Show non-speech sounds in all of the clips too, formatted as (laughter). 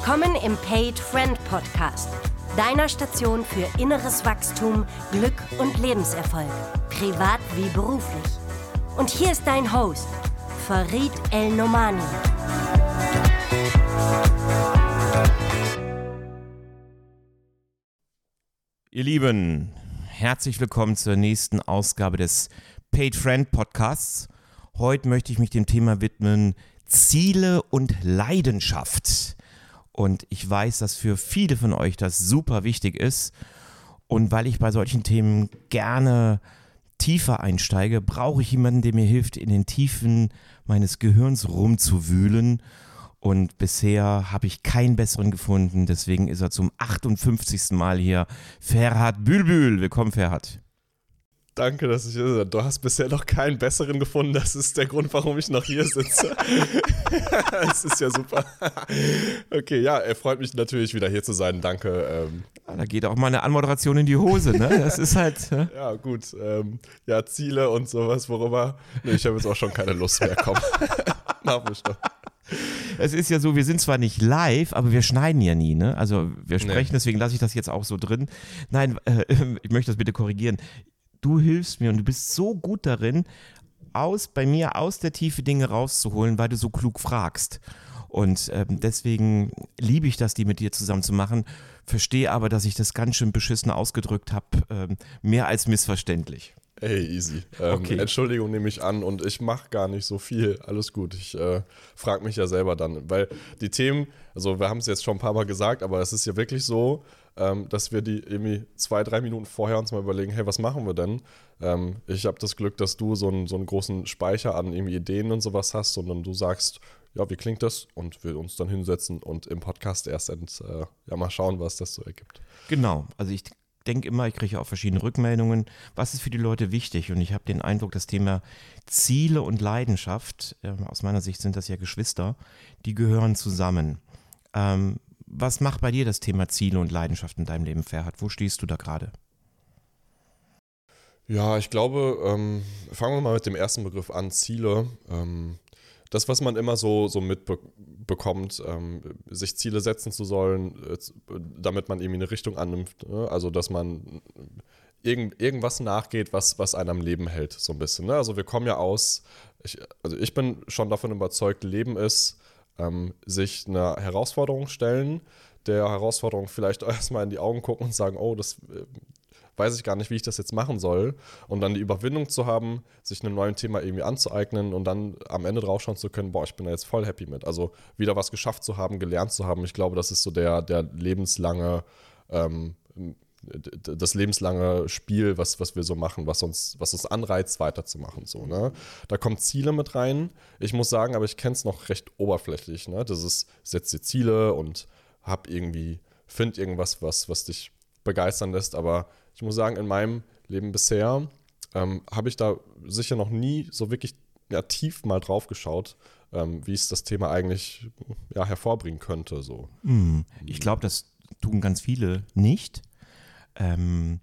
Willkommen im Paid Friend Podcast, deiner Station für inneres Wachstum, Glück und Lebenserfolg, privat wie beruflich. Und hier ist dein Host, Farid El Nomani. Ihr Lieben, herzlich willkommen zur nächsten Ausgabe des Paid Friend Podcasts. Heute möchte ich mich dem Thema widmen Ziele und Leidenschaft. Und ich weiß, dass für viele von euch das super wichtig ist. Und weil ich bei solchen Themen gerne tiefer einsteige, brauche ich jemanden, der mir hilft, in den Tiefen meines Gehirns rumzuwühlen. Und bisher habe ich keinen besseren gefunden. Deswegen ist er zum 58. Mal hier. Ferhat Bülbül. Willkommen, Ferhat. Danke, dass ich hier Du hast bisher noch keinen besseren gefunden. Das ist der Grund, warum ich noch hier sitze. (laughs) das ist ja super. okay, ja, er freut mich natürlich wieder hier zu sein. Danke. Ähm. Ja, da geht auch mal eine Anmoderation in die Hose, ne? Das ist halt. Ja, (laughs) ja gut. Ähm, ja, Ziele und sowas, worüber. Nee, ich habe jetzt auch schon keine Lust mehr. Komm. (laughs) Mach mich doch. Es ist ja so, wir sind zwar nicht live, aber wir schneiden ja nie, ne? Also wir sprechen, nee. deswegen lasse ich das jetzt auch so drin. Nein, äh, ich möchte das bitte korrigieren du hilfst mir und du bist so gut darin, aus, bei mir aus der Tiefe Dinge rauszuholen, weil du so klug fragst. Und ähm, deswegen liebe ich das, die mit dir zusammen zu machen. Verstehe aber, dass ich das ganz schön beschissen ausgedrückt habe, ähm, mehr als missverständlich. Hey, easy. Ähm, okay. Entschuldigung nehme ich an und ich mache gar nicht so viel. Alles gut. Ich äh, frage mich ja selber dann, weil die Themen, also wir haben es jetzt schon ein paar Mal gesagt, aber es ist ja wirklich so, ähm, dass wir die irgendwie zwei, drei Minuten vorher uns mal überlegen, hey, was machen wir denn? Ähm, ich habe das Glück, dass du so einen, so einen großen Speicher an irgendwie Ideen und sowas hast, sondern du sagst, ja, wie klingt das? Und wir uns dann hinsetzen und im Podcast erst ent, äh, ja, mal schauen, was das so ergibt. Genau, also ich denke immer, ich kriege auch verschiedene Rückmeldungen. Was ist für die Leute wichtig? Und ich habe den Eindruck, das Thema Ziele und Leidenschaft, äh, aus meiner Sicht sind das ja Geschwister, die gehören zusammen. Ähm, was macht bei dir das Thema Ziele und Leidenschaft in deinem Leben, Ferhat? Wo stehst du da gerade? Ja, ich glaube, ähm, fangen wir mal mit dem ersten Begriff an, Ziele. Ähm, das, was man immer so, so mitbekommt, ähm, sich Ziele setzen zu sollen, äh, damit man irgendwie eine Richtung annimmt. Ne? Also, dass man irgend, irgendwas nachgeht, was, was einem am Leben hält, so ein bisschen. Ne? Also, wir kommen ja aus, ich, also ich bin schon davon überzeugt, Leben ist ähm, sich einer Herausforderung stellen, der Herausforderung vielleicht (laughs) erstmal in die Augen gucken und sagen, oh, das äh, weiß ich gar nicht, wie ich das jetzt machen soll. Und dann die Überwindung zu haben, sich einem neuen Thema irgendwie anzueignen und dann am Ende draufschauen zu können, boah, ich bin da jetzt voll happy mit. Also wieder was geschafft zu haben, gelernt zu haben. Ich glaube, das ist so der, der lebenslange ähm, das lebenslange Spiel, was, was wir so machen, was uns, was uns anreizt, weiterzumachen. So, ne? Da kommen Ziele mit rein. Ich muss sagen, aber ich kenne es noch recht oberflächlich. Ne? Das ist, setz dir Ziele und hab irgendwie, find irgendwas, was, was dich begeistern lässt. Aber ich muss sagen, in meinem Leben bisher ähm, habe ich da sicher noch nie so wirklich ja, tief mal drauf geschaut, ähm, wie es das Thema eigentlich ja, hervorbringen könnte. So. Hm. Ich glaube, das tun ganz viele nicht. Ähm,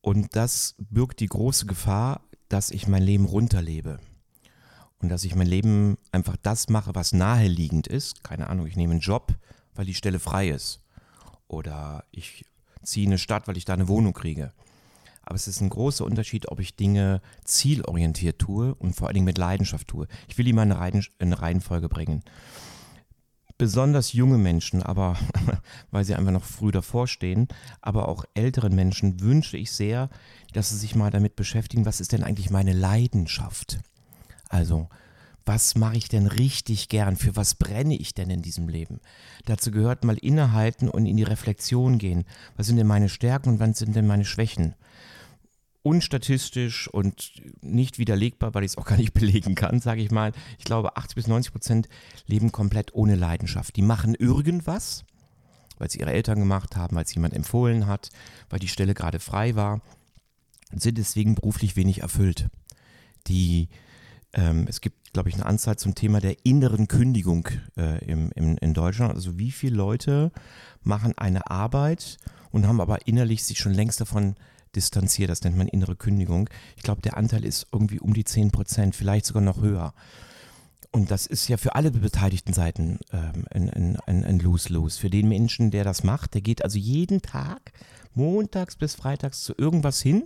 und das birgt die große Gefahr, dass ich mein Leben runterlebe. Und dass ich mein Leben einfach das mache, was naheliegend ist. Keine Ahnung, ich nehme einen Job, weil die Stelle frei ist. Oder ich ziehe in eine Stadt, weil ich da eine Wohnung kriege. Aber es ist ein großer Unterschied, ob ich Dinge zielorientiert tue und vor allen Dingen mit Leidenschaft tue. Ich will die mal in eine Reihenfolge bringen besonders junge Menschen, aber (laughs) weil sie einfach noch früh davor stehen, aber auch älteren Menschen wünsche ich sehr, dass sie sich mal damit beschäftigen, was ist denn eigentlich meine Leidenschaft? Also, was mache ich denn richtig gern? Für was brenne ich denn in diesem Leben? Dazu gehört mal innehalten und in die Reflexion gehen. Was sind denn meine Stärken und was sind denn meine Schwächen? Unstatistisch und nicht widerlegbar, weil ich es auch gar nicht (laughs) belegen kann, sage ich mal. Ich glaube, 80 bis 90 Prozent leben komplett ohne Leidenschaft. Die machen irgendwas, weil sie ihre Eltern gemacht haben, weil es jemand empfohlen hat, weil die Stelle gerade frei war, sind deswegen beruflich wenig erfüllt. Die, ähm, es gibt, glaube ich, eine Anzahl zum Thema der inneren Kündigung äh, im, im, in Deutschland. Also wie viele Leute machen eine Arbeit und haben aber innerlich sich schon längst davon distanziert. Das nennt man innere Kündigung. Ich glaube, der Anteil ist irgendwie um die 10 Prozent, vielleicht sogar noch höher. Und das ist ja für alle beteiligten Seiten ähm, ein, ein, ein Lose-Lose. Für den Menschen, der das macht, der geht also jeden Tag, montags bis freitags, zu irgendwas hin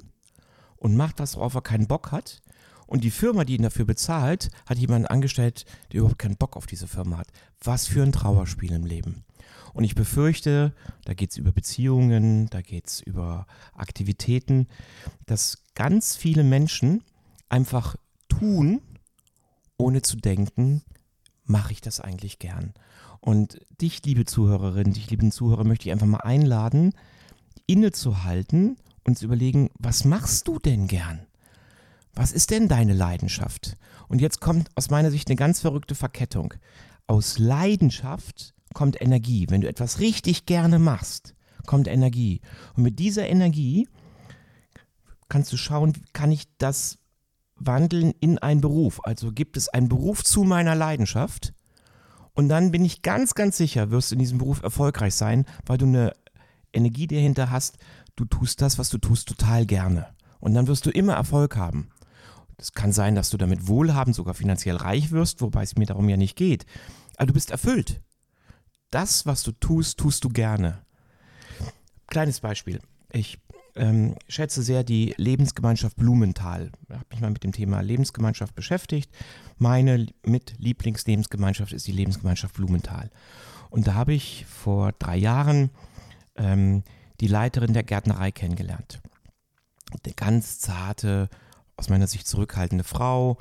und macht was, worauf er keinen Bock hat. Und die Firma, die ihn dafür bezahlt, hat jemanden angestellt, der überhaupt keinen Bock auf diese Firma hat. Was für ein Trauerspiel im Leben. Und ich befürchte, da geht es über Beziehungen, da geht es über Aktivitäten, dass ganz viele Menschen einfach tun, ohne zu denken, mache ich das eigentlich gern. Und dich, liebe Zuhörerin, dich, lieben Zuhörer, möchte ich einfach mal einladen, innezuhalten und zu überlegen, was machst du denn gern? Was ist denn deine Leidenschaft? Und jetzt kommt aus meiner Sicht eine ganz verrückte Verkettung. Aus Leidenschaft kommt Energie. Wenn du etwas richtig gerne machst, kommt Energie. Und mit dieser Energie kannst du schauen, kann ich das wandeln in einen Beruf. Also gibt es einen Beruf zu meiner Leidenschaft. Und dann bin ich ganz, ganz sicher, wirst du in diesem Beruf erfolgreich sein, weil du eine Energie dahinter hast. Du tust das, was du tust, total gerne. Und dann wirst du immer Erfolg haben. Es kann sein, dass du damit wohlhabend, sogar finanziell reich wirst, wobei es mir darum ja nicht geht. Aber du bist erfüllt. Das, was du tust, tust du gerne. Kleines Beispiel. Ich ähm, schätze sehr die Lebensgemeinschaft Blumenthal. Ich habe mich mal mit dem Thema Lebensgemeinschaft beschäftigt. Meine mit Lieblingslebensgemeinschaft ist die Lebensgemeinschaft Blumenthal. Und da habe ich vor drei Jahren ähm, die Leiterin der Gärtnerei kennengelernt. Eine ganz zarte, aus meiner Sicht zurückhaltende Frau,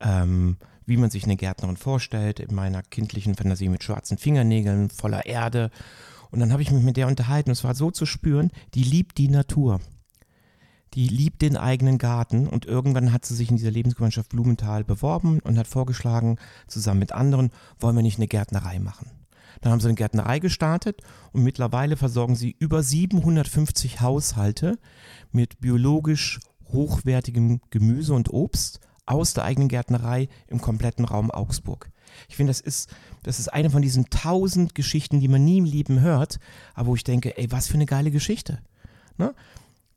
ähm, wie man sich eine Gärtnerin vorstellt, in meiner kindlichen Fantasie mit schwarzen Fingernägeln, voller Erde und dann habe ich mich mit der unterhalten es war so zu spüren, die liebt die Natur. Die liebt den eigenen Garten und irgendwann hat sie sich in dieser Lebensgemeinschaft Blumenthal beworben und hat vorgeschlagen, zusammen mit anderen, wollen wir nicht eine Gärtnerei machen. Dann haben sie eine Gärtnerei gestartet und mittlerweile versorgen sie über 750 Haushalte mit biologisch hochwertigem Gemüse und Obst aus der eigenen Gärtnerei im kompletten Raum Augsburg. Ich finde, das ist, das ist eine von diesen tausend Geschichten, die man nie im Leben hört, aber wo ich denke, ey, was für eine geile Geschichte. Ne?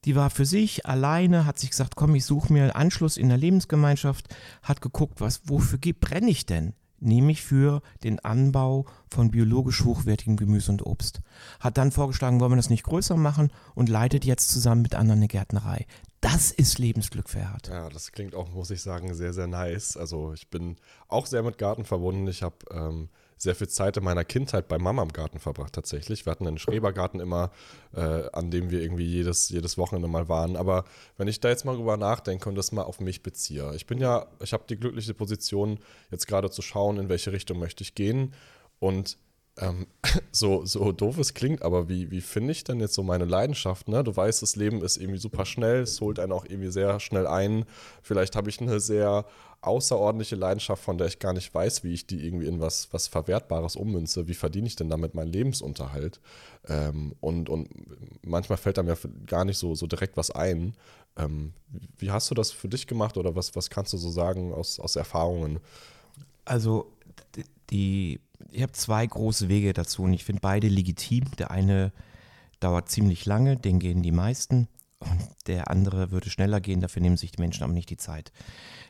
Die war für sich alleine, hat sich gesagt, komm, ich suche mir Anschluss in der Lebensgemeinschaft, hat geguckt, was, wofür brenne ich denn? Nämlich für den Anbau von biologisch hochwertigem Gemüse und Obst. Hat dann vorgeschlagen, wollen wir das nicht größer machen und leitet jetzt zusammen mit anderen eine Gärtnerei. Das ist Lebensglück für Erhard. Ja, das klingt auch, muss ich sagen, sehr, sehr nice. Also ich bin auch sehr mit Garten verbunden. Ich habe ähm, sehr viel Zeit in meiner Kindheit bei Mama im Garten verbracht tatsächlich. Wir hatten einen Schrebergarten immer, äh, an dem wir irgendwie jedes, jedes Wochenende mal waren. Aber wenn ich da jetzt mal drüber nachdenke und das mal auf mich beziehe, ich bin ja, ich habe die glückliche Position, jetzt gerade zu schauen, in welche Richtung möchte ich gehen. Und ähm, (laughs) so, so doof es klingt, aber wie, wie finde ich denn jetzt so meine Leidenschaft? Ne? Du weißt, das Leben ist irgendwie super schnell, es holt einen auch irgendwie sehr schnell ein. Vielleicht habe ich eine sehr außerordentliche Leidenschaft, von der ich gar nicht weiß, wie ich die irgendwie in was, was Verwertbares ummünze. Wie verdiene ich denn damit meinen Lebensunterhalt? Ähm, und, und manchmal fällt einem ja gar nicht so, so direkt was ein. Ähm, wie hast du das für dich gemacht oder was, was kannst du so sagen aus, aus Erfahrungen? Also die ich habe zwei große Wege dazu und ich finde beide legitim. Der eine dauert ziemlich lange, den gehen die meisten. Und der andere würde schneller gehen, dafür nehmen sich die Menschen aber nicht die Zeit.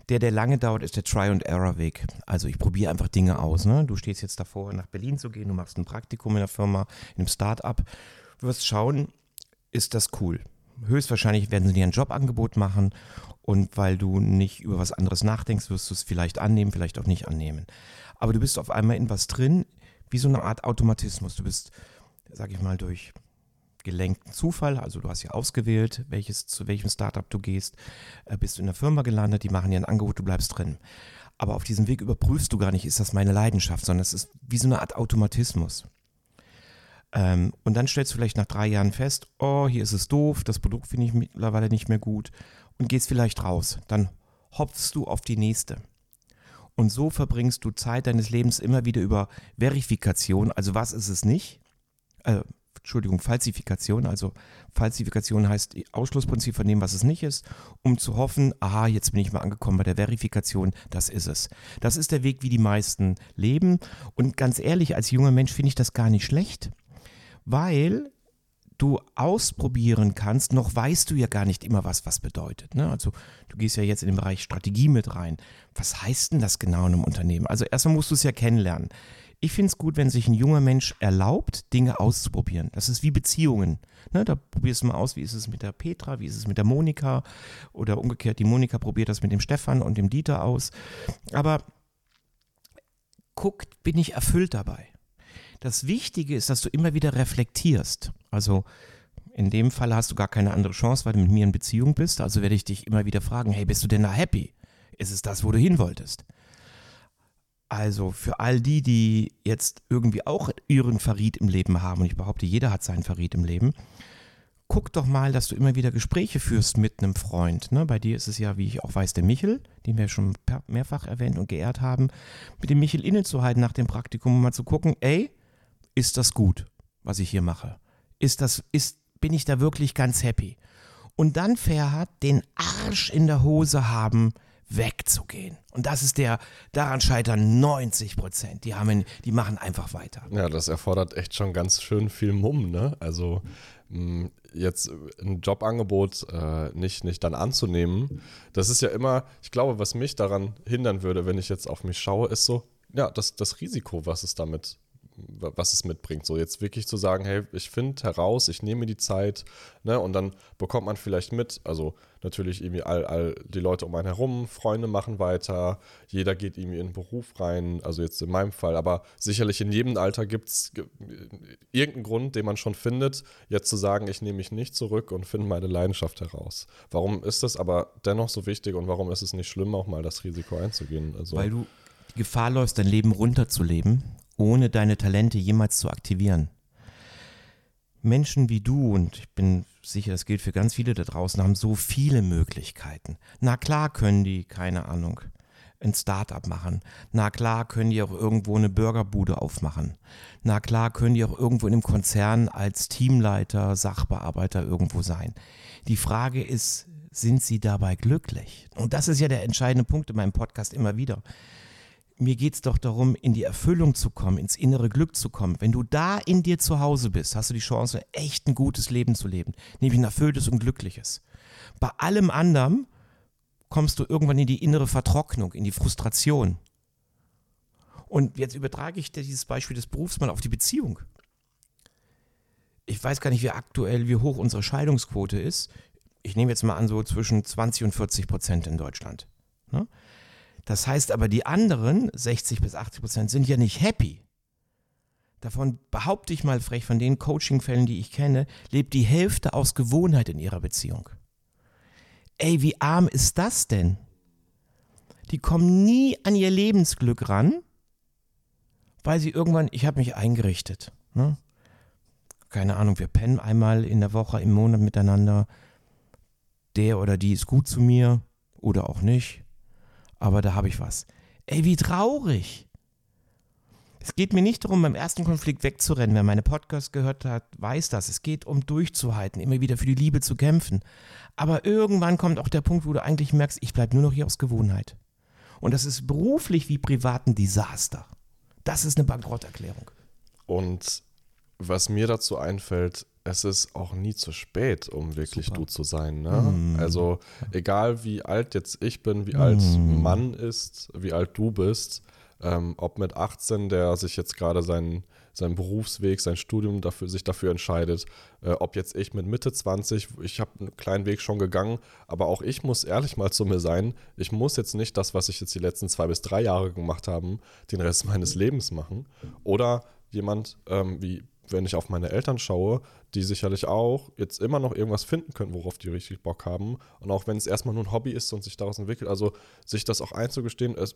Der, der lange dauert, ist der Try-and-Error-Weg. Also ich probiere einfach Dinge aus. Ne? Du stehst jetzt davor, nach Berlin zu gehen, du machst ein Praktikum in der Firma, in einem Start-up. Wirst schauen, ist das cool. Höchstwahrscheinlich werden sie dir ein Jobangebot machen und weil du nicht über was anderes nachdenkst, wirst du es vielleicht annehmen, vielleicht auch nicht annehmen aber du bist auf einmal in was drin, wie so eine Art Automatismus. Du bist, sag ich mal, durch gelenkten Zufall, also du hast ja ausgewählt, welches, zu welchem Startup du gehst, äh, bist du in der Firma gelandet, die machen dir ein Angebot, du bleibst drin. Aber auf diesem Weg überprüfst du gar nicht, ist das meine Leidenschaft, sondern es ist wie so eine Art Automatismus. Ähm, und dann stellst du vielleicht nach drei Jahren fest, oh, hier ist es doof, das Produkt finde ich mittlerweile nicht mehr gut und gehst vielleicht raus. Dann hopfst du auf die nächste. Und so verbringst du Zeit deines Lebens immer wieder über Verifikation, also was ist es nicht? Äh, Entschuldigung, Falsifikation, also Falsifikation heißt Ausschlussprinzip von dem, was es nicht ist, um zu hoffen, aha, jetzt bin ich mal angekommen bei der Verifikation, das ist es. Das ist der Weg, wie die meisten leben. Und ganz ehrlich, als junger Mensch finde ich das gar nicht schlecht, weil du ausprobieren kannst, noch weißt du ja gar nicht immer, was was bedeutet. Ne? Also du gehst ja jetzt in den Bereich Strategie mit rein. Was heißt denn das genau in einem Unternehmen? Also erstmal musst du es ja kennenlernen. Ich finde es gut, wenn sich ein junger Mensch erlaubt, Dinge auszuprobieren. Das ist wie Beziehungen. Ne, da probierst du mal aus, wie ist es mit der Petra, wie ist es mit der Monika oder umgekehrt, die Monika probiert das mit dem Stefan und dem Dieter aus. Aber guckt, bin ich erfüllt dabei. Das Wichtige ist, dass du immer wieder reflektierst. Also in dem Fall hast du gar keine andere Chance, weil du mit mir in Beziehung bist. Also werde ich dich immer wieder fragen, hey, bist du denn da happy? Ist es das, wo du hin wolltest? Also für all die, die jetzt irgendwie auch ihren Verriet im Leben haben, und ich behaupte, jeder hat seinen Verriet im Leben, guck doch mal, dass du immer wieder Gespräche führst mit einem Freund. Ne? Bei dir ist es ja, wie ich auch weiß, der Michel, den wir schon mehrfach erwähnt und geehrt haben, mit dem Michel innezuhalten nach dem Praktikum, um mal zu gucken, ey, ist das gut, was ich hier mache? Ist das, ist, bin ich da wirklich ganz happy? Und dann Ferhat den Arsch in der Hose haben, wegzugehen. Und das ist der, daran scheitern 90 Prozent. Die, haben, die machen einfach weiter. Ja, das erfordert echt schon ganz schön viel Mumm, ne? Also mh, jetzt ein Jobangebot äh, nicht, nicht dann anzunehmen, das ist ja immer, ich glaube, was mich daran hindern würde, wenn ich jetzt auf mich schaue, ist so, ja, das, das Risiko, was es damit was es mitbringt. So jetzt wirklich zu sagen, hey, ich finde heraus, ich nehme die Zeit, ne, und dann bekommt man vielleicht mit, also natürlich irgendwie all, all die Leute um einen herum, Freunde machen weiter, jeder geht irgendwie in den Beruf rein, also jetzt in meinem Fall, aber sicherlich in jedem Alter gibt es irgendeinen Grund, den man schon findet, jetzt zu sagen, ich nehme mich nicht zurück und finde meine Leidenschaft heraus. Warum ist das aber dennoch so wichtig und warum ist es nicht schlimm, auch mal das Risiko einzugehen? Also, Weil du Gefahr läufst, dein Leben runterzuleben ohne deine Talente jemals zu aktivieren. Menschen wie du, und ich bin sicher, das gilt für ganz viele da draußen, haben so viele Möglichkeiten. Na klar können die, keine Ahnung, ein Startup machen. Na klar können die auch irgendwo eine Burgerbude aufmachen. Na klar können die auch irgendwo in einem Konzern als Teamleiter, Sachbearbeiter irgendwo sein. Die Frage ist, sind sie dabei glücklich? Und das ist ja der entscheidende Punkt in meinem Podcast immer wieder mir geht es doch darum, in die Erfüllung zu kommen, ins innere Glück zu kommen. Wenn du da in dir zu Hause bist, hast du die Chance, echt ein gutes Leben zu leben, nämlich ein erfülltes und glückliches. Bei allem anderen kommst du irgendwann in die innere Vertrocknung, in die Frustration. Und jetzt übertrage ich dir dieses Beispiel des Berufs mal auf die Beziehung. Ich weiß gar nicht, wie aktuell, wie hoch unsere Scheidungsquote ist. Ich nehme jetzt mal an, so zwischen 20 und 40 Prozent in Deutschland. Ne? Das heißt aber, die anderen 60 bis 80 Prozent sind ja nicht happy. Davon behaupte ich mal frech, von den Coaching-Fällen, die ich kenne, lebt die Hälfte aus Gewohnheit in ihrer Beziehung. Ey, wie arm ist das denn? Die kommen nie an ihr Lebensglück ran, weil sie irgendwann, ich habe mich eingerichtet. Ne? Keine Ahnung, wir pennen einmal in der Woche, im Monat miteinander. Der oder die ist gut zu mir oder auch nicht aber da habe ich was. Ey, wie traurig. Es geht mir nicht darum, beim ersten Konflikt wegzurennen. Wer meine Podcasts gehört hat, weiß das. Es geht um durchzuhalten, immer wieder für die Liebe zu kämpfen. Aber irgendwann kommt auch der Punkt, wo du eigentlich merkst, ich bleibe nur noch hier aus Gewohnheit. Und das ist beruflich wie privat ein Desaster. Das ist eine Bankrotterklärung. Und was mir dazu einfällt, es ist auch nie zu spät, um wirklich Super. du zu sein. Ne? Mm. Also egal wie alt jetzt ich bin, wie alt mm. Mann ist, wie alt du bist, ähm, ob mit 18, der sich jetzt gerade seinen, seinen Berufsweg, sein Studium dafür, sich dafür entscheidet, äh, ob jetzt ich mit Mitte 20, ich habe einen kleinen Weg schon gegangen, aber auch ich muss ehrlich mal zu mir sein, ich muss jetzt nicht das, was ich jetzt die letzten zwei bis drei Jahre gemacht habe, den Rest meines Lebens machen. Oder jemand ähm, wie wenn ich auf meine Eltern schaue, die sicherlich auch jetzt immer noch irgendwas finden können, worauf die richtig Bock haben. Und auch wenn es erstmal nur ein Hobby ist und sich daraus entwickelt, also sich das auch einzugestehen, es,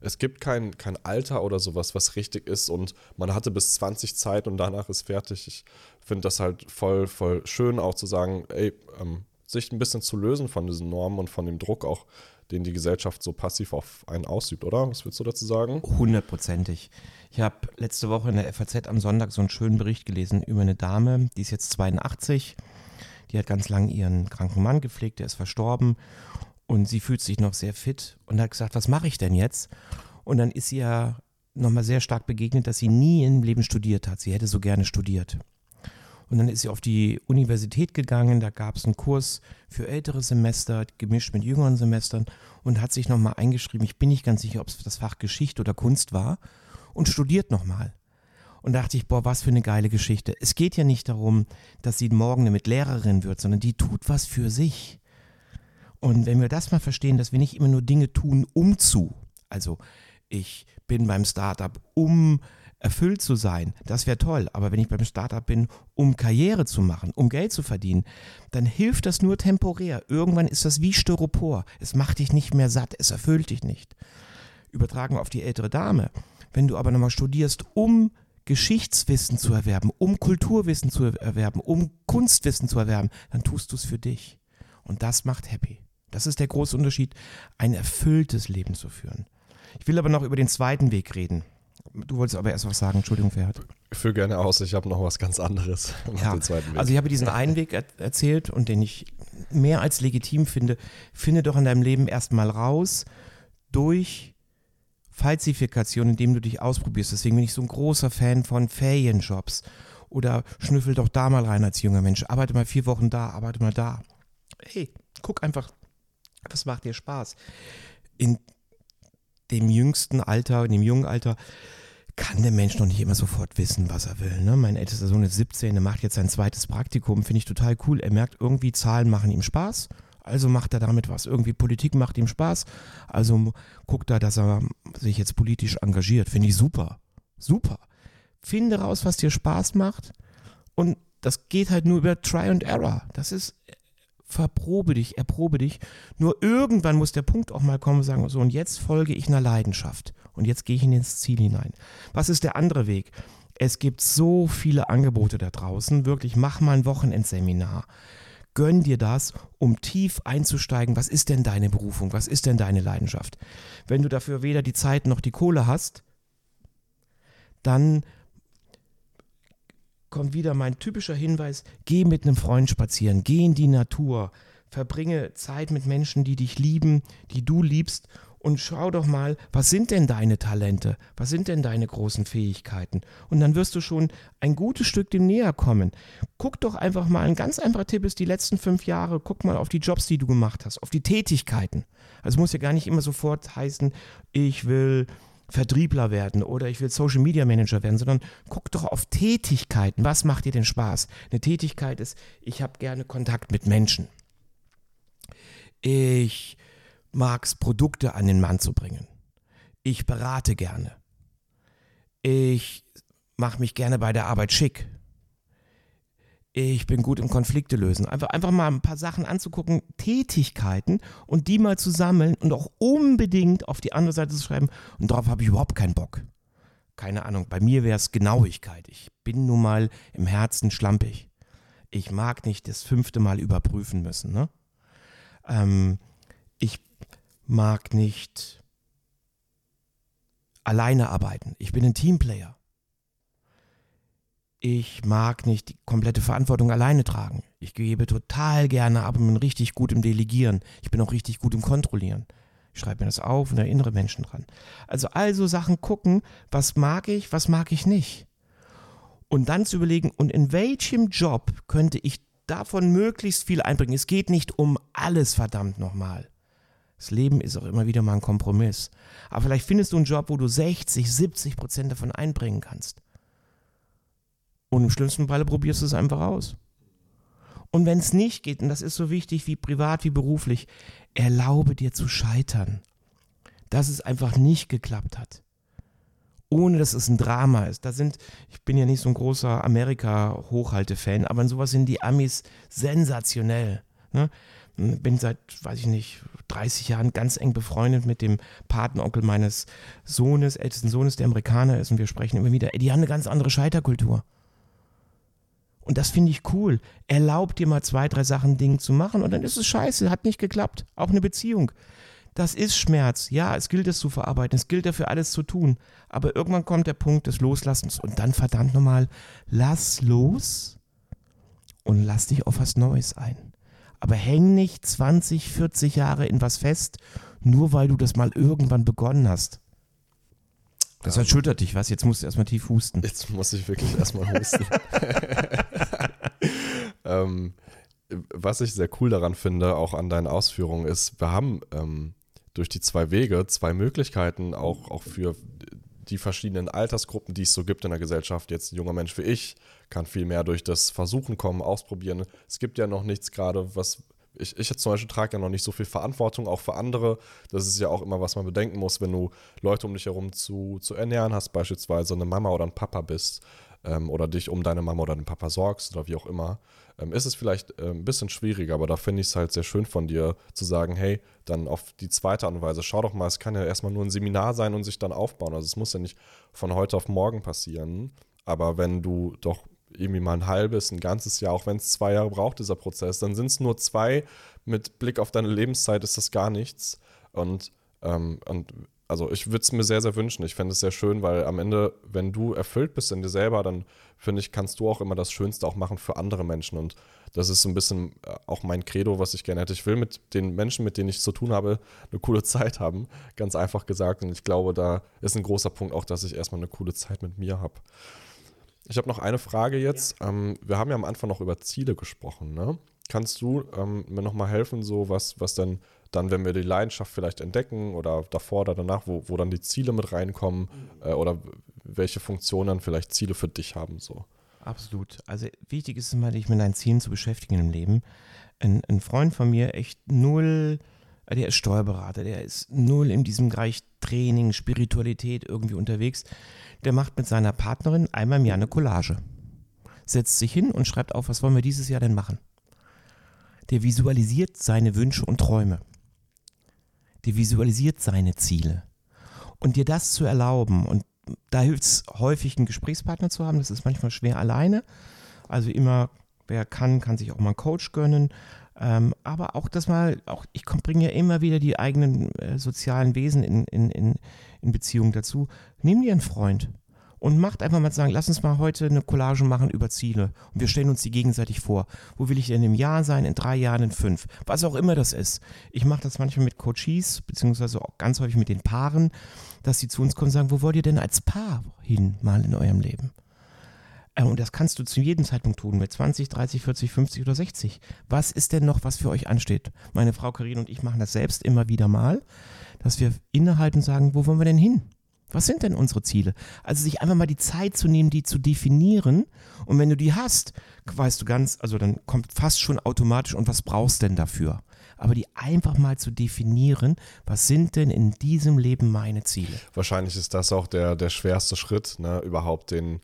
es gibt kein, kein Alter oder sowas, was richtig ist und man hatte bis 20 Zeit und danach ist fertig. Ich finde das halt voll, voll schön auch zu sagen, ey, ähm, sich ein bisschen zu lösen von diesen Normen und von dem Druck auch, den die Gesellschaft so passiv auf einen ausübt, oder? Was willst du dazu sagen? Hundertprozentig. Ich habe letzte Woche in der FAZ am Sonntag so einen schönen Bericht gelesen über eine Dame, die ist jetzt 82, die hat ganz lang ihren kranken Mann gepflegt, der ist verstorben und sie fühlt sich noch sehr fit und hat gesagt, was mache ich denn jetzt? Und dann ist ja nochmal sehr stark begegnet, dass sie nie im Leben studiert hat. Sie hätte so gerne studiert. Und dann ist sie auf die Universität gegangen, da gab es einen Kurs für ältere Semester, gemischt mit jüngeren Semestern und hat sich nochmal eingeschrieben. Ich bin nicht ganz sicher, ob es das Fach Geschichte oder Kunst war und studiert nochmal. Und da dachte ich, boah, was für eine geile Geschichte. Es geht ja nicht darum, dass sie morgen eine mit Lehrerin wird, sondern die tut was für sich. Und wenn wir das mal verstehen, dass wir nicht immer nur Dinge tun, um zu, also ich bin beim Startup, um erfüllt zu sein, das wäre toll. Aber wenn ich beim Startup bin, um Karriere zu machen, um Geld zu verdienen, dann hilft das nur temporär. Irgendwann ist das wie Styropor. Es macht dich nicht mehr satt, es erfüllt dich nicht. Übertragen auf die ältere Dame. Wenn du aber nochmal studierst, um Geschichtswissen zu erwerben, um Kulturwissen zu erwerben, um Kunstwissen zu erwerben, dann tust du es für dich. Und das macht happy. Das ist der große Unterschied, ein erfülltes Leben zu führen. Ich will aber noch über den zweiten Weg reden. Du wolltest aber erst was sagen, Entschuldigung, Ferhat. Ich führe gerne aus, ich habe noch was ganz anderes. Ja, also ich habe diesen einen Weg er erzählt und den ich mehr als legitim finde. Finde doch in deinem Leben erstmal raus durch Falsifikation, indem du dich ausprobierst. Deswegen bin ich so ein großer Fan von Ferienjobs. Oder schnüffel doch da mal rein als junger Mensch. Arbeite mal vier Wochen da, arbeite mal da. Hey, guck einfach, was macht dir Spaß. In dem jüngsten Alter, in dem jungen Alter, kann der Mensch noch nicht immer sofort wissen, was er will. Ne? Mein ältester Sohn ist 17, der macht jetzt sein zweites Praktikum, finde ich total cool. Er merkt irgendwie, Zahlen machen ihm Spaß, also macht er damit was. Irgendwie Politik macht ihm Spaß, also guckt er, dass er sich jetzt politisch engagiert. Finde ich super. Super. Finde raus, was dir Spaß macht und das geht halt nur über Try and Error. Das ist verprobe dich, erprobe dich. Nur irgendwann muss der Punkt auch mal kommen und sagen, so, und jetzt folge ich einer Leidenschaft. Und jetzt gehe ich in ins Ziel hinein. Was ist der andere Weg? Es gibt so viele Angebote da draußen. Wirklich, mach mal ein Wochenendseminar. Gönn dir das, um tief einzusteigen. Was ist denn deine Berufung? Was ist denn deine Leidenschaft? Wenn du dafür weder die Zeit noch die Kohle hast, dann kommt wieder mein typischer Hinweis, geh mit einem Freund spazieren, geh in die Natur, verbringe Zeit mit Menschen, die dich lieben, die du liebst und schau doch mal, was sind denn deine Talente, was sind denn deine großen Fähigkeiten und dann wirst du schon ein gutes Stück dem näher kommen. Guck doch einfach mal, ein ganz einfacher Tipp ist die letzten fünf Jahre, guck mal auf die Jobs, die du gemacht hast, auf die Tätigkeiten. Also muss ja gar nicht immer sofort heißen, ich will Vertriebler werden oder ich will Social Media Manager werden, sondern guck doch auf Tätigkeiten. Was macht dir denn Spaß? Eine Tätigkeit ist, ich habe gerne Kontakt mit Menschen. Ich mag es, Produkte an den Mann zu bringen. Ich berate gerne. Ich mache mich gerne bei der Arbeit schick ich bin gut im Konflikte lösen. Einfach, einfach mal ein paar Sachen anzugucken, Tätigkeiten und die mal zu sammeln und auch unbedingt auf die andere Seite zu schreiben. Und darauf habe ich überhaupt keinen Bock. Keine Ahnung, bei mir wäre es Genauigkeit. Ich bin nun mal im Herzen schlampig. Ich mag nicht das fünfte Mal überprüfen müssen. Ne? Ähm, ich mag nicht alleine arbeiten. Ich bin ein Teamplayer ich mag nicht die komplette Verantwortung alleine tragen. Ich gebe total gerne ab und bin richtig gut im Delegieren. Ich bin auch richtig gut im Kontrollieren. Ich schreibe mir das auf und erinnere Menschen dran. Also also Sachen gucken, was mag ich, was mag ich nicht. Und dann zu überlegen, und in welchem Job könnte ich davon möglichst viel einbringen. Es geht nicht um alles, verdammt nochmal. Das Leben ist auch immer wieder mal ein Kompromiss. Aber vielleicht findest du einen Job, wo du 60, 70 Prozent davon einbringen kannst. Und im schlimmsten Falle probierst du es einfach aus. Und wenn es nicht geht, und das ist so wichtig wie privat wie beruflich, erlaube dir zu scheitern. Dass es einfach nicht geklappt hat. Ohne dass es ein Drama ist. Da sind, ich bin ja nicht so ein großer Amerika-Hochhalte-Fan, aber in sowas sind die Amis sensationell. Ne? Bin seit, weiß ich nicht, 30 Jahren ganz eng befreundet mit dem Patenonkel meines Sohnes, ältesten Sohnes, der Amerikaner ist. Und wir sprechen immer wieder, die haben eine ganz andere Scheiterkultur. Und das finde ich cool. Erlaubt dir mal zwei, drei Sachen, Dinge zu machen und dann ist es scheiße, hat nicht geklappt. Auch eine Beziehung. Das ist Schmerz. Ja, es gilt es zu verarbeiten. Es gilt dafür alles zu tun. Aber irgendwann kommt der Punkt des Loslassens und dann verdammt nochmal, lass los und lass dich auf was Neues ein. Aber häng nicht 20, 40 Jahre in was fest, nur weil du das mal irgendwann begonnen hast. Das erschüttert dich, was? Jetzt musst du erstmal tief husten. Jetzt muss ich wirklich erstmal husten. (laughs) ähm, was ich sehr cool daran finde, auch an deinen Ausführungen, ist, wir haben ähm, durch die zwei Wege zwei Möglichkeiten, auch, auch für die verschiedenen Altersgruppen, die es so gibt in der Gesellschaft. Jetzt ein junger Mensch wie ich kann viel mehr durch das Versuchen kommen, ausprobieren. Es gibt ja noch nichts gerade, was ich, ich zum Beispiel trage ja noch nicht so viel Verantwortung, auch für andere. Das ist ja auch immer, was man bedenken muss, wenn du Leute um dich herum zu, zu ernähren hast, beispielsweise eine Mama oder ein Papa bist ähm, oder dich um deine Mama oder deinen Papa sorgst oder wie auch immer, ähm, ist es vielleicht äh, ein bisschen schwieriger, aber da finde ich es halt sehr schön von dir zu sagen, hey, dann auf die zweite Art und Weise, schau doch mal, es kann ja erstmal nur ein Seminar sein und sich dann aufbauen. Also es muss ja nicht von heute auf morgen passieren, aber wenn du doch irgendwie mal ein halbes, ein ganzes Jahr, auch wenn es zwei Jahre braucht, dieser Prozess, dann sind es nur zwei. Mit Blick auf deine Lebenszeit ist das gar nichts. Und, ähm, und also ich würde es mir sehr, sehr wünschen. Ich fände es sehr schön, weil am Ende, wenn du erfüllt bist in dir selber, dann finde ich, kannst du auch immer das Schönste auch machen für andere Menschen. Und das ist so ein bisschen äh, auch mein Credo, was ich gerne hätte. Ich will mit den Menschen, mit denen ich zu tun habe, eine coole Zeit haben. Ganz einfach gesagt. Und ich glaube, da ist ein großer Punkt auch, dass ich erstmal eine coole Zeit mit mir habe. Ich habe noch eine Frage jetzt. Ja. Ähm, wir haben ja am Anfang noch über Ziele gesprochen. Ne? Kannst du ähm, mir nochmal helfen, so was, was denn dann, wenn wir die Leidenschaft vielleicht entdecken oder davor oder danach, wo, wo dann die Ziele mit reinkommen mhm. äh, oder welche Funktionen dann vielleicht Ziele für dich haben? So. Absolut. Also wichtig ist es mal, dich mit deinen Zielen zu beschäftigen im Leben. Ein, ein Freund von mir, echt null, der ist Steuerberater, der ist null in diesem Bereich Training, Spiritualität irgendwie unterwegs der macht mit seiner Partnerin einmal im Jahr eine Collage. Setzt sich hin und schreibt auf, was wollen wir dieses Jahr denn machen. Der visualisiert seine Wünsche und Träume. Der visualisiert seine Ziele. Und dir das zu erlauben, und da hilft es häufig, einen Gesprächspartner zu haben, das ist manchmal schwer alleine. Also immer, wer kann, kann sich auch mal einen Coach gönnen. Ähm, aber auch das mal, auch ich bringe ja immer wieder die eigenen äh, sozialen Wesen in, in, in, in Beziehung dazu. Nimm dir einen Freund und macht einfach mal sagen, lass uns mal heute eine Collage machen über Ziele. Und wir stellen uns die gegenseitig vor. Wo will ich denn im Jahr sein, in drei Jahren, in fünf? Was auch immer das ist. Ich mache das manchmal mit Coaches, beziehungsweise auch ganz häufig mit den Paaren, dass sie zu uns kommen und sagen, wo wollt ihr denn als Paar hin mal in eurem Leben? Äh, und das kannst du zu jedem Zeitpunkt tun, mit 20, 30, 40, 50 oder 60. Was ist denn noch, was für euch ansteht? Meine Frau Karin und ich machen das selbst immer wieder mal, dass wir innehalten und sagen, wo wollen wir denn hin? Was sind denn unsere Ziele? Also sich einfach mal die Zeit zu nehmen, die zu definieren. Und wenn du die hast, weißt du ganz, also dann kommt fast schon automatisch, und was brauchst denn dafür? Aber die einfach mal zu definieren, was sind denn in diesem Leben meine Ziele? Wahrscheinlich ist das auch der, der schwerste Schritt, ne? überhaupt den,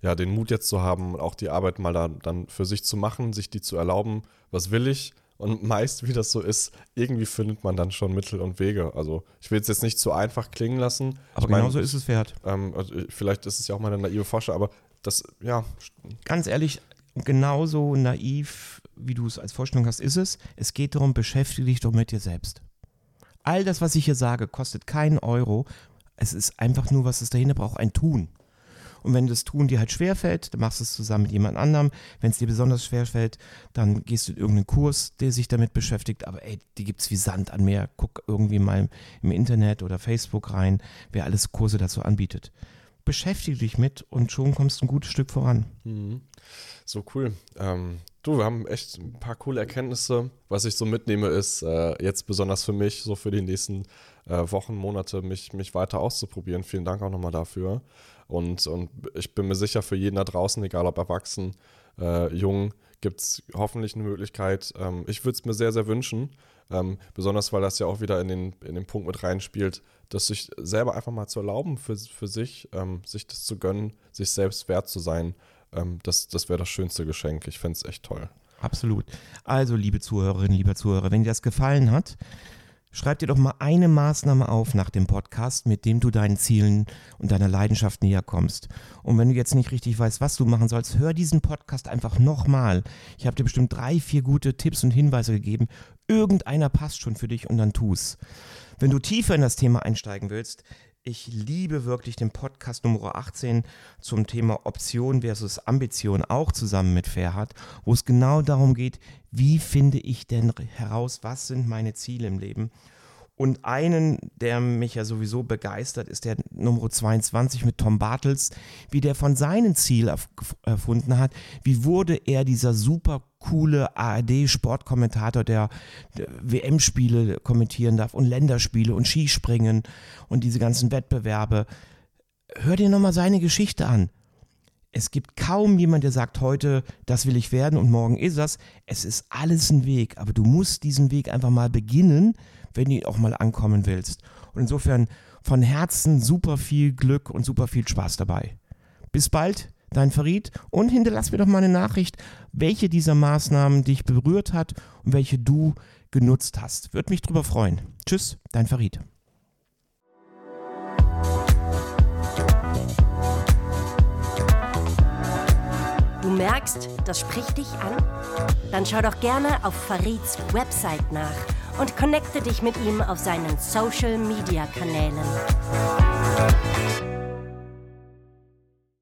ja, den Mut jetzt zu haben, auch die Arbeit mal da, dann für sich zu machen, sich die zu erlauben, was will ich? Und (laughs) meist, wie das so ist, irgendwie findet man dann schon Mittel und Wege. Also ich will es jetzt nicht zu einfach klingen lassen. Aber ich mein, genauso ist es wert. Ähm, also vielleicht ist es ja auch mal eine naive Forscher, aber das, ja. Ganz ehrlich, genauso naiv, wie du es als Vorstellung hast, ist es. Es geht darum, beschäftige dich doch mit dir selbst. All das, was ich hier sage, kostet keinen Euro. Es ist einfach nur, was es dahinter braucht, ein Tun. Und wenn das Tun dir halt schwerfällt, dann machst du es zusammen mit jemand anderem. Wenn es dir besonders schwerfällt, dann gehst du in irgendeinen Kurs, der sich damit beschäftigt. Aber ey, die gibt es wie Sand an Meer. Guck irgendwie mal im Internet oder Facebook rein, wer alles Kurse dazu anbietet. Beschäftige dich mit und schon kommst du ein gutes Stück voran. Mhm. So cool. Ähm, du, wir haben echt ein paar coole Erkenntnisse. Was ich so mitnehme, ist äh, jetzt besonders für mich, so für die nächsten äh, Wochen, Monate, mich, mich weiter auszuprobieren. Vielen Dank auch nochmal dafür. Und, und ich bin mir sicher, für jeden da draußen, egal ob erwachsen, äh, jung, gibt es hoffentlich eine Möglichkeit. Ähm, ich würde es mir sehr, sehr wünschen, ähm, besonders weil das ja auch wieder in den, in den Punkt mit reinspielt, dass sich selber einfach mal zu erlauben, für, für sich, ähm, sich das zu gönnen, sich selbst wert zu sein. Ähm, das das wäre das schönste Geschenk. Ich fände es echt toll. Absolut. Also, liebe Zuhörerinnen, lieber Zuhörer, wenn dir das gefallen hat, Schreib dir doch mal eine Maßnahme auf nach dem Podcast, mit dem du deinen Zielen und deiner Leidenschaft näher kommst. Und wenn du jetzt nicht richtig weißt, was du machen sollst, hör diesen Podcast einfach nochmal. Ich habe dir bestimmt drei, vier gute Tipps und Hinweise gegeben. Irgendeiner passt schon für dich und dann tu's. Wenn du tiefer in das Thema einsteigen willst, ich liebe wirklich den Podcast Nummer 18 zum Thema Option versus Ambition, auch zusammen mit Ferhat, wo es genau darum geht, wie finde ich denn heraus, was sind meine Ziele im Leben. Und einen, der mich ja sowieso begeistert, ist der Nummer 22 mit Tom Bartels, wie der von seinem Ziel erfunden hat. Wie wurde er dieser super coole ARD-Sportkommentator, der, WM-Spiele kommentieren darf und Länderspiele und Skispringen und diese ganzen Wettbewerbe. Hör dir nochmal seine Geschichte an. Es gibt kaum jemand, der sagt heute, das will ich werden und morgen ist das. Es ist alles ein Weg, aber du musst diesen Weg einfach mal beginnen wenn du auch mal ankommen willst. Und insofern von Herzen super viel Glück und super viel Spaß dabei. Bis bald, dein Farid, und hinterlass mir doch mal eine Nachricht, welche dieser Maßnahmen dich berührt hat und welche du genutzt hast. Würde mich drüber freuen. Tschüss, dein Farid. Du merkst, das spricht dich an? Dann schau doch gerne auf Farids Website nach und connecte dich mit ihm auf seinen Social Media Kanälen.